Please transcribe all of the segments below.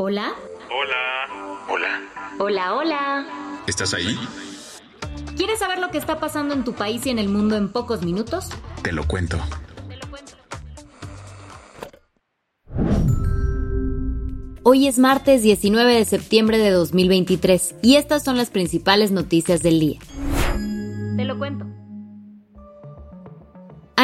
Hola. Hola. Hola. Hola, hola. ¿Estás ahí? ¿Quieres saber lo que está pasando en tu país y en el mundo en pocos minutos? Te lo cuento. Hoy es martes 19 de septiembre de 2023 y estas son las principales noticias del día.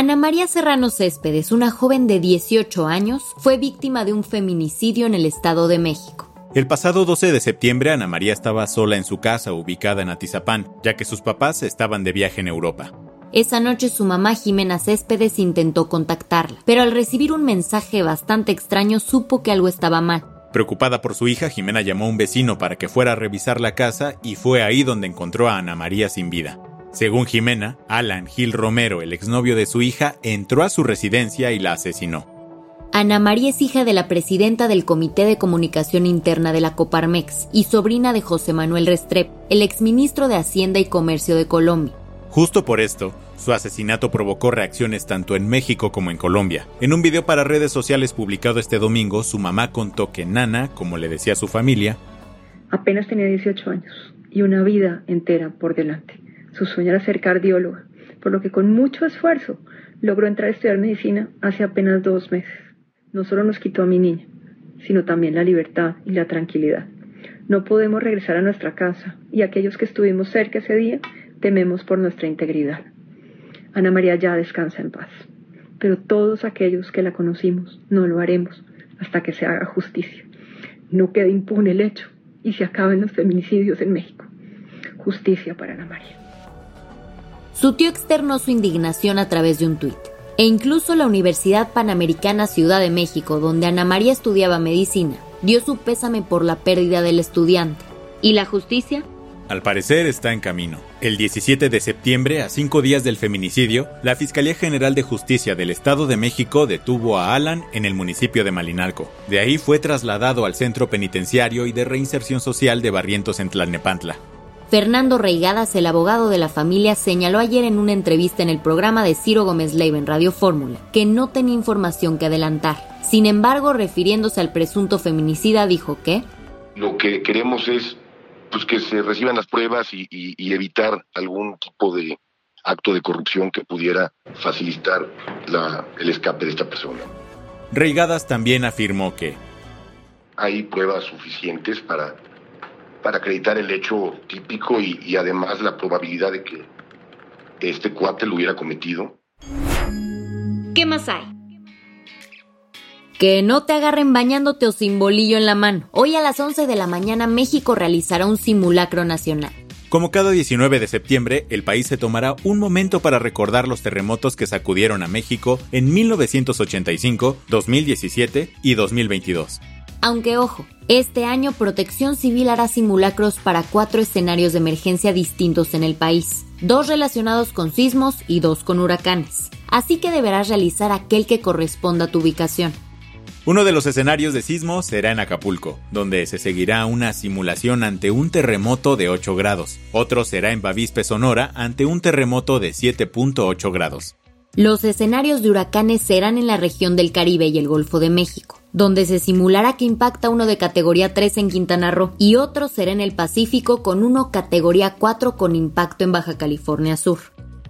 Ana María Serrano Céspedes, una joven de 18 años, fue víctima de un feminicidio en el Estado de México. El pasado 12 de septiembre Ana María estaba sola en su casa ubicada en Atizapán, ya que sus papás estaban de viaje en Europa. Esa noche su mamá Jimena Céspedes intentó contactarla, pero al recibir un mensaje bastante extraño supo que algo estaba mal. Preocupada por su hija, Jimena llamó a un vecino para que fuera a revisar la casa y fue ahí donde encontró a Ana María sin vida. Según Jimena, Alan Gil Romero, el exnovio de su hija, entró a su residencia y la asesinó. Ana María es hija de la presidenta del Comité de Comunicación Interna de la Coparmex y sobrina de José Manuel Restrep, el exministro de Hacienda y Comercio de Colombia. Justo por esto, su asesinato provocó reacciones tanto en México como en Colombia. En un video para redes sociales publicado este domingo, su mamá contó que Nana, como le decía su familia, apenas tenía 18 años y una vida entera por delante. Su sueño era ser cardióloga, por lo que con mucho esfuerzo logró entrar a estudiar medicina hace apenas dos meses. No solo nos quitó a mi niña, sino también la libertad y la tranquilidad. No podemos regresar a nuestra casa y aquellos que estuvimos cerca ese día tememos por nuestra integridad. Ana María ya descansa en paz, pero todos aquellos que la conocimos no lo haremos hasta que se haga justicia. No quede impune el hecho y se acaben los feminicidios en México. Justicia para Ana María. Su tío externó su indignación a través de un tuit. E incluso la Universidad Panamericana Ciudad de México, donde Ana María estudiaba medicina, dio su pésame por la pérdida del estudiante. ¿Y la justicia? Al parecer está en camino. El 17 de septiembre, a cinco días del feminicidio, la Fiscalía General de Justicia del Estado de México detuvo a Alan en el municipio de Malinalco. De ahí fue trasladado al Centro Penitenciario y de Reinserción Social de Barrientos en Tlalnepantla. Fernando Reigadas, el abogado de la familia, señaló ayer en una entrevista en el programa de Ciro Gómez Leiva en Radio Fórmula que no tenía información que adelantar. Sin embargo, refiriéndose al presunto feminicida, dijo que lo que queremos es pues, que se reciban las pruebas y, y, y evitar algún tipo de acto de corrupción que pudiera facilitar la, el escape de esta persona. Reigadas también afirmó que hay pruebas suficientes para para acreditar el hecho típico y, y, además la probabilidad de que este cuate lo hubiera cometido. ¿Qué más hay? Que no te agarren bañándote o sin bolillo en la mano. Hoy a las 11 de la mañana México realizará un simulacro nacional. Como cada 19 de septiembre, el país se tomará un momento para recordar los terremotos que sacudieron a México en 1985, 2017 y 2022. Aunque ojo, este año Protección Civil hará simulacros para cuatro escenarios de emergencia distintos en el país, dos relacionados con sismos y dos con huracanes. Así que deberás realizar aquel que corresponda a tu ubicación. Uno de los escenarios de sismo será en Acapulco, donde se seguirá una simulación ante un terremoto de 8 grados. Otro será en Bavispe, Sonora, ante un terremoto de 7.8 grados. Los escenarios de huracanes serán en la región del Caribe y el Golfo de México, donde se simulará que impacta uno de categoría 3 en Quintana Roo y otro será en el Pacífico con uno categoría 4 con impacto en Baja California Sur.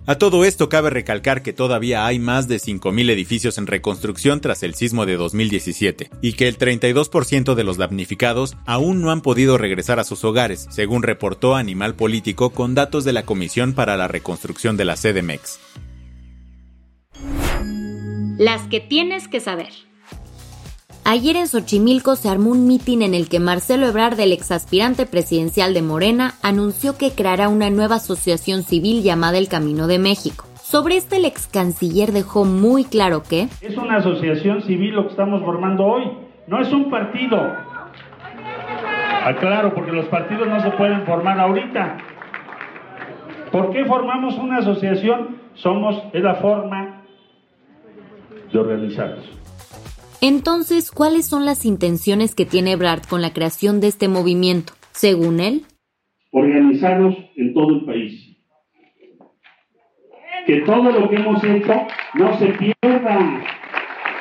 A todo esto cabe recalcar que todavía hay más de 5.000 edificios en reconstrucción tras el sismo de 2017 y que el 32% de los damnificados aún no han podido regresar a sus hogares, según reportó Animal Político con datos de la Comisión para la Reconstrucción de la CDMEX. Las que tienes que saber. Ayer en Xochimilco se armó un mitin en el que Marcelo Ebrard, el exaspirante presidencial de Morena, anunció que creará una nueva asociación civil llamada El Camino de México. Sobre este el ex canciller dejó muy claro que es una asociación civil lo que estamos formando hoy, no es un partido. Aclaro, porque los partidos no se pueden formar ahorita. ¿Por qué formamos una asociación? Somos, es la forma de organizarnos. Entonces, ¿cuáles son las intenciones que tiene Brad con la creación de este movimiento? Según él, organizarnos en todo el país. Que todo lo que hemos hecho no se pierda,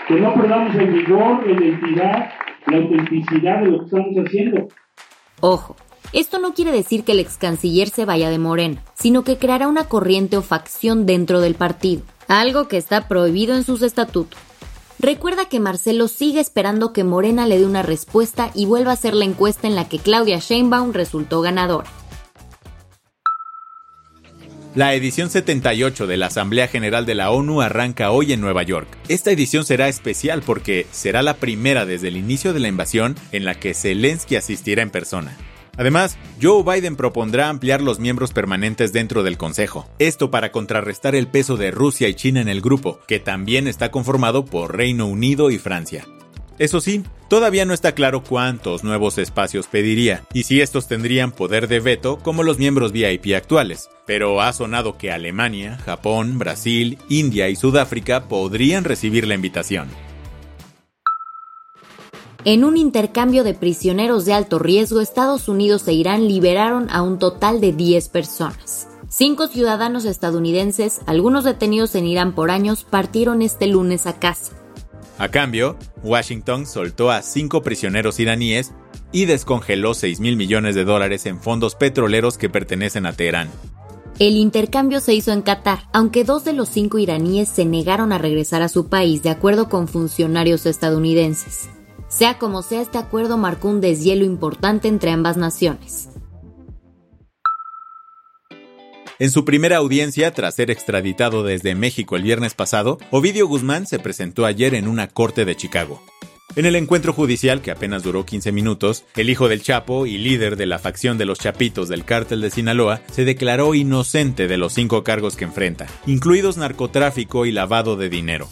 que no perdamos el vigor, la identidad, la autenticidad de lo que estamos haciendo. Ojo, esto no quiere decir que el ex canciller se vaya de Morena, sino que creará una corriente o facción dentro del partido, algo que está prohibido en sus estatutos. Recuerda que Marcelo sigue esperando que Morena le dé una respuesta y vuelva a hacer la encuesta en la que Claudia Sheinbaum resultó ganadora. La edición 78 de la Asamblea General de la ONU arranca hoy en Nueva York. Esta edición será especial porque será la primera desde el inicio de la invasión en la que Zelensky asistirá en persona. Además, Joe Biden propondrá ampliar los miembros permanentes dentro del Consejo. Esto para contrarrestar el peso de Rusia y China en el grupo, que también está conformado por Reino Unido y Francia. Eso sí, todavía no está claro cuántos nuevos espacios pediría y si estos tendrían poder de veto como los miembros VIP actuales, pero ha sonado que Alemania, Japón, Brasil, India y Sudáfrica podrían recibir la invitación. En un intercambio de prisioneros de alto riesgo, Estados Unidos e Irán liberaron a un total de 10 personas. Cinco ciudadanos estadounidenses, algunos detenidos en Irán por años, partieron este lunes a casa. A cambio, Washington soltó a cinco prisioneros iraníes y descongeló 6 mil millones de dólares en fondos petroleros que pertenecen a Teherán. El intercambio se hizo en Qatar, aunque dos de los cinco iraníes se negaron a regresar a su país de acuerdo con funcionarios estadounidenses. Sea como sea, este acuerdo marcó un deshielo importante entre ambas naciones. En su primera audiencia, tras ser extraditado desde México el viernes pasado, Ovidio Guzmán se presentó ayer en una corte de Chicago. En el encuentro judicial, que apenas duró 15 minutos, el hijo del Chapo y líder de la facción de los Chapitos del cártel de Sinaloa se declaró inocente de los cinco cargos que enfrenta, incluidos narcotráfico y lavado de dinero.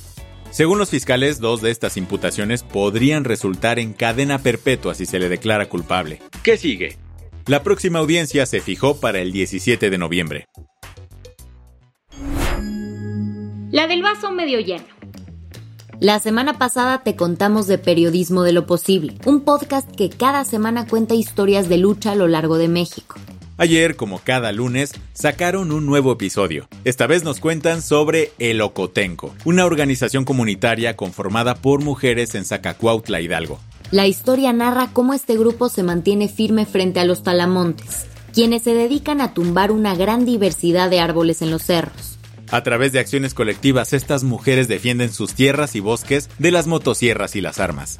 Según los fiscales, dos de estas imputaciones podrían resultar en cadena perpetua si se le declara culpable. ¿Qué sigue? La próxima audiencia se fijó para el 17 de noviembre. La del vaso medio lleno. La semana pasada te contamos de Periodismo de lo Posible, un podcast que cada semana cuenta historias de lucha a lo largo de México. Ayer, como cada lunes, sacaron un nuevo episodio. Esta vez nos cuentan sobre El Ocotenco, una organización comunitaria conformada por mujeres en Zacacuautla, Hidalgo. La historia narra cómo este grupo se mantiene firme frente a los talamontes, quienes se dedican a tumbar una gran diversidad de árboles en los cerros. A través de acciones colectivas, estas mujeres defienden sus tierras y bosques de las motosierras y las armas.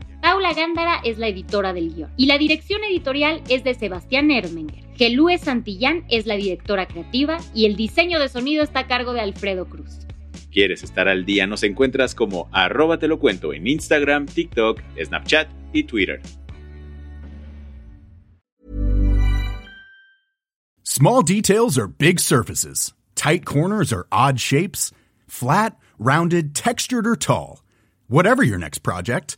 Paula Gándara es la editora del guion y la dirección editorial es de Sebastián Ermenger. Gelúe Santillán es la directora creativa y el diseño de sonido está a cargo de Alfredo Cruz. ¿Quieres estar al día? Nos encuentras como arroba te lo cuento en Instagram, TikTok, Snapchat y Twitter. Small details are big surfaces. Tight corners are odd shapes. Flat, rounded, textured or tall. Whatever your next project,